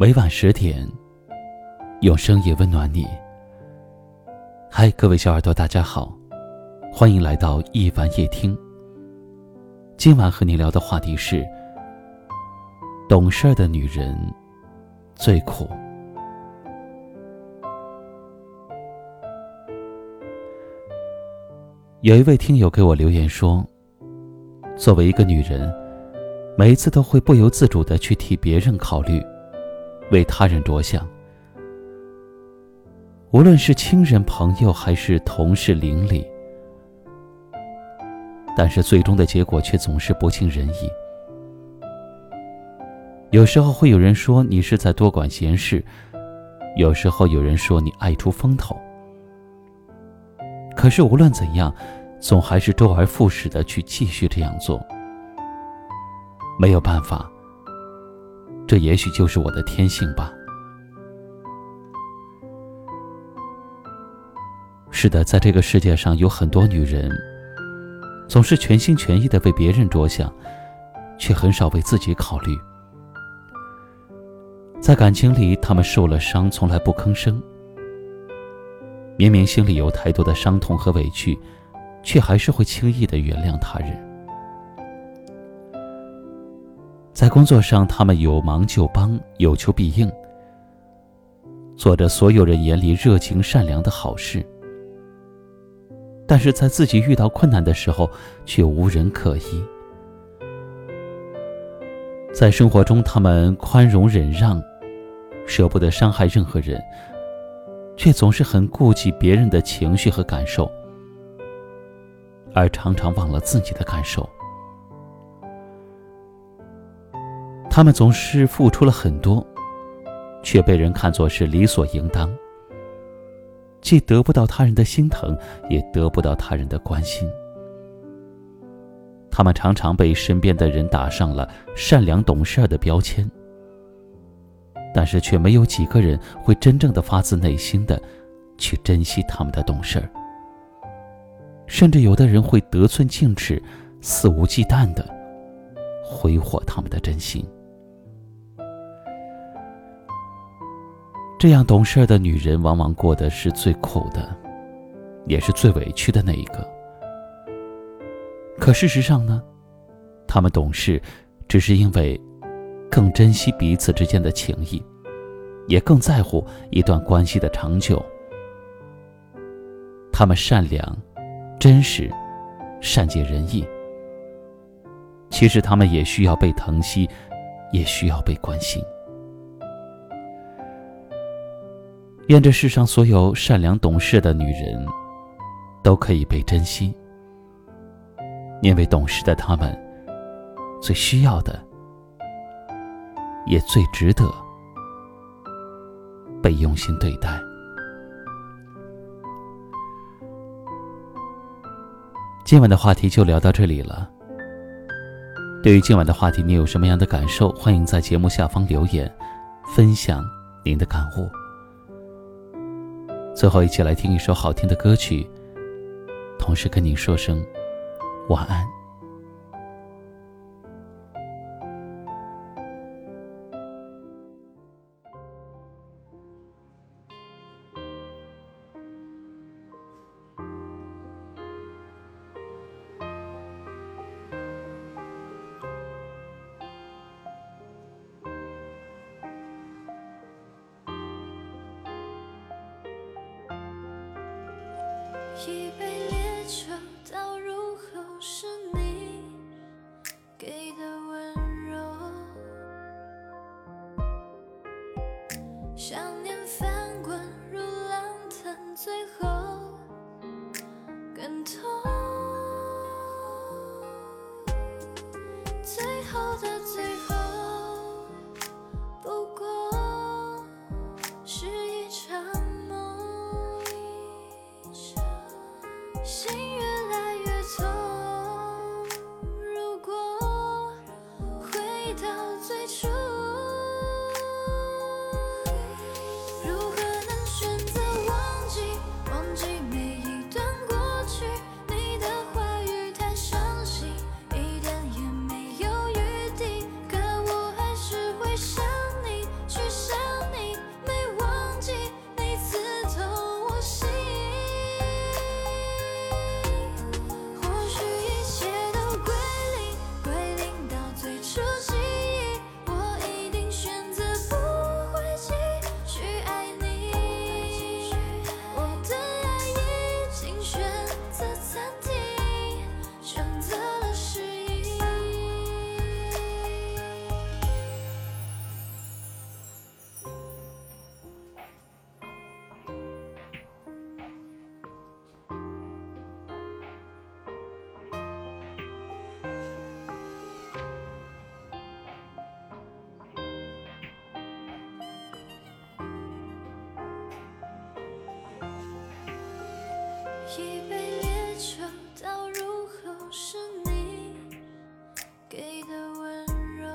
每晚十点，用声音温暖你。嗨，各位小耳朵，大家好，欢迎来到一晚夜听。今晚和你聊的话题是：懂事的女人最苦。有一位听友给我留言说：“作为一个女人，每一次都会不由自主的去替别人考虑。”为他人着想，无论是亲人、朋友还是同事、邻里，但是最终的结果却总是不尽人意。有时候会有人说你是在多管闲事，有时候有人说你爱出风头。可是无论怎样，总还是周而复始的去继续这样做，没有办法。这也许就是我的天性吧。是的，在这个世界上有很多女人，总是全心全意的为别人着想，却很少为自己考虑。在感情里，她们受了伤，从来不吭声。明明心里有太多的伤痛和委屈，却还是会轻易的原谅他人。在工作上，他们有忙就帮，有求必应，做着所有人眼里热情善良的好事。但是在自己遇到困难的时候，却无人可依。在生活中，他们宽容忍让，舍不得伤害任何人，却总是很顾及别人的情绪和感受，而常常忘了自己的感受。他们总是付出了很多，却被人看作是理所应当，既得不到他人的心疼，也得不到他人的关心。他们常常被身边的人打上了善良懂事的标签，但是却没有几个人会真正的发自内心的去珍惜他们的懂事，甚至有的人会得寸进尺、肆无忌惮的挥霍他们的真心。这样懂事的女人，往往过的是最苦的，也是最委屈的那一个。可事实上呢，她们懂事，只是因为更珍惜彼此之间的情谊，也更在乎一段关系的长久。她们善良、真实、善解人意。其实她们也需要被疼惜，也需要被关心。愿这世上所有善良懂事的女人，都可以被珍惜，因为懂事的她们，最需要的，也最值得被用心对待。今晚的话题就聊到这里了。对于今晚的话题，你有什么样的感受？欢迎在节目下方留言，分享您的感悟。最后，一起来听一首好听的歌曲，同时跟您说声晚安。一杯烈酒倒入喉，是你给的的一杯烈酒倒入喉，是你给的温柔。